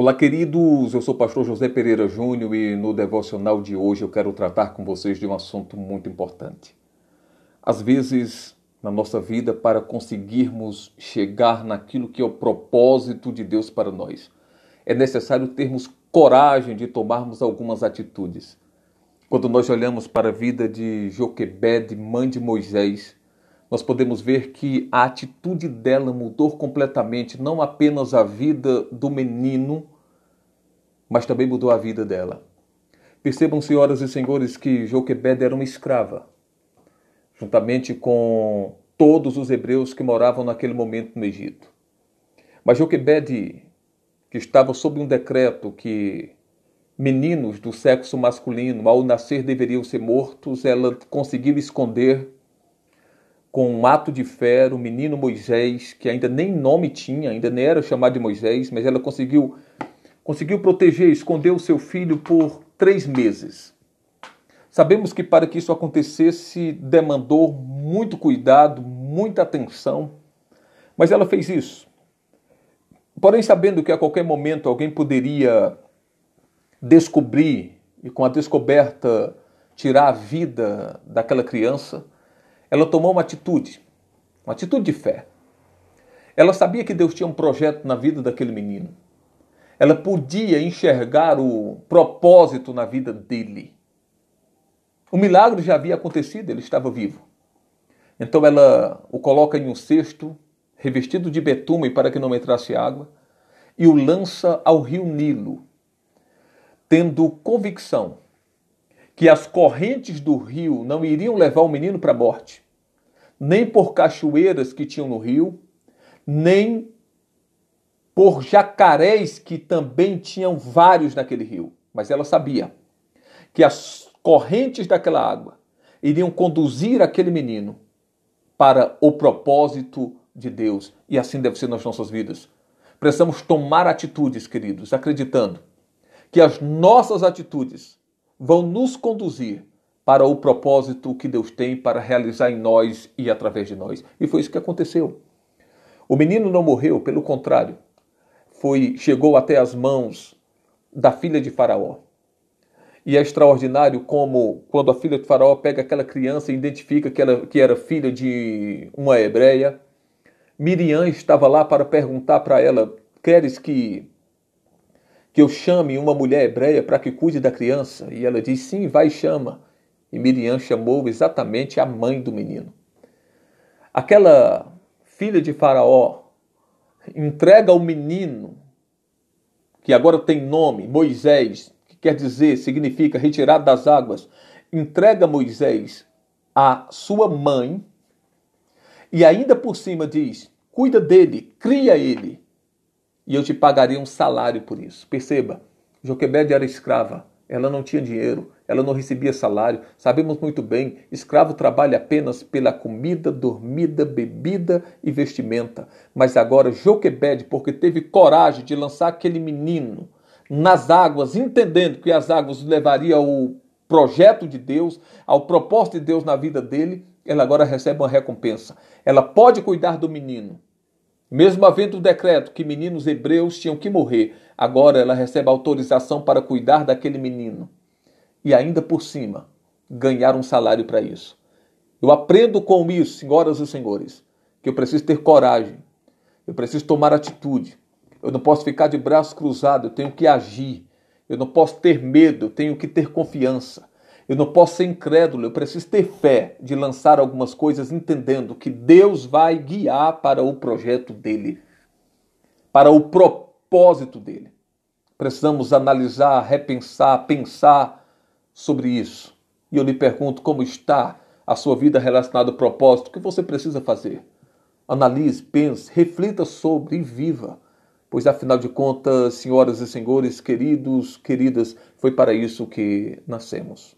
Olá, queridos. Eu sou o pastor José Pereira Júnior e no devocional de hoje eu quero tratar com vocês de um assunto muito importante. Às vezes, na nossa vida, para conseguirmos chegar naquilo que é o propósito de Deus para nós, é necessário termos coragem de tomarmos algumas atitudes. Quando nós olhamos para a vida de Joquebede, mãe de Moisés, nós podemos ver que a atitude dela mudou completamente, não apenas a vida do menino, mas também mudou a vida dela. Percebam, senhoras e senhores, que Joquebed era uma escrava, juntamente com todos os hebreus que moravam naquele momento no Egito. Mas Joquebed, que estava sob um decreto que meninos do sexo masculino, ao nascer, deveriam ser mortos, ela conseguiu esconder com um ato de fé, o menino Moisés, que ainda nem nome tinha, ainda nem era chamado de Moisés, mas ela conseguiu, conseguiu proteger, esconder o seu filho por três meses. Sabemos que para que isso acontecesse demandou muito cuidado, muita atenção, mas ela fez isso. Porém, sabendo que a qualquer momento alguém poderia descobrir e com a descoberta tirar a vida daquela criança, ela tomou uma atitude, uma atitude de fé. Ela sabia que Deus tinha um projeto na vida daquele menino. Ela podia enxergar o propósito na vida dele. O milagre já havia acontecido, ele estava vivo. Então ela o coloca em um cesto, revestido de betume para que não entrasse água, e o lança ao rio Nilo, tendo convicção que as correntes do rio não iriam levar o menino para a morte, nem por cachoeiras que tinham no rio, nem por jacarés que também tinham vários naquele rio. Mas ela sabia que as correntes daquela água iriam conduzir aquele menino para o propósito de Deus. E assim deve ser nas nossas vidas. Precisamos tomar atitudes, queridos, acreditando que as nossas atitudes vão nos conduzir para o propósito que Deus tem para realizar em nós e através de nós. E foi isso que aconteceu. O menino não morreu, pelo contrário, foi chegou até as mãos da filha de Faraó. E é extraordinário como, quando a filha de Faraó pega aquela criança e identifica que, ela, que era filha de uma hebreia, Miriam estava lá para perguntar para ela: Queres que que eu chame uma mulher hebreia para que cuide da criança? E ela diz: Sim, vai e chama. E Miriam chamou exatamente a mãe do menino. Aquela filha de Faraó entrega o menino, que agora tem nome, Moisés, que quer dizer, significa retirado das águas, entrega Moisés à sua mãe e ainda por cima diz: cuida dele, cria ele e eu te pagaria um salário por isso. Perceba, Joquebede era escrava, ela não tinha dinheiro, ela não recebia salário. Sabemos muito bem, escravo trabalha apenas pela comida, dormida, bebida e vestimenta. Mas agora Joquebede, porque teve coragem de lançar aquele menino nas águas, entendendo que as águas levariam ao projeto de Deus, ao propósito de Deus na vida dele, ela agora recebe uma recompensa. Ela pode cuidar do menino, mesmo havendo o decreto que meninos hebreus tinham que morrer, agora ela recebe autorização para cuidar daquele menino. E ainda por cima, ganhar um salário para isso. Eu aprendo com isso, senhoras e senhores, que eu preciso ter coragem, eu preciso tomar atitude, eu não posso ficar de braços cruzados, eu tenho que agir, eu não posso ter medo, eu tenho que ter confiança. Eu não posso ser incrédulo, eu preciso ter fé de lançar algumas coisas entendendo que Deus vai guiar para o projeto dele, para o propósito dele. Precisamos analisar, repensar, pensar sobre isso. E eu lhe pergunto como está a sua vida relacionada ao propósito, o que você precisa fazer? Analise, pense, reflita sobre e viva. Pois afinal de contas, senhoras e senhores, queridos, queridas, foi para isso que nascemos.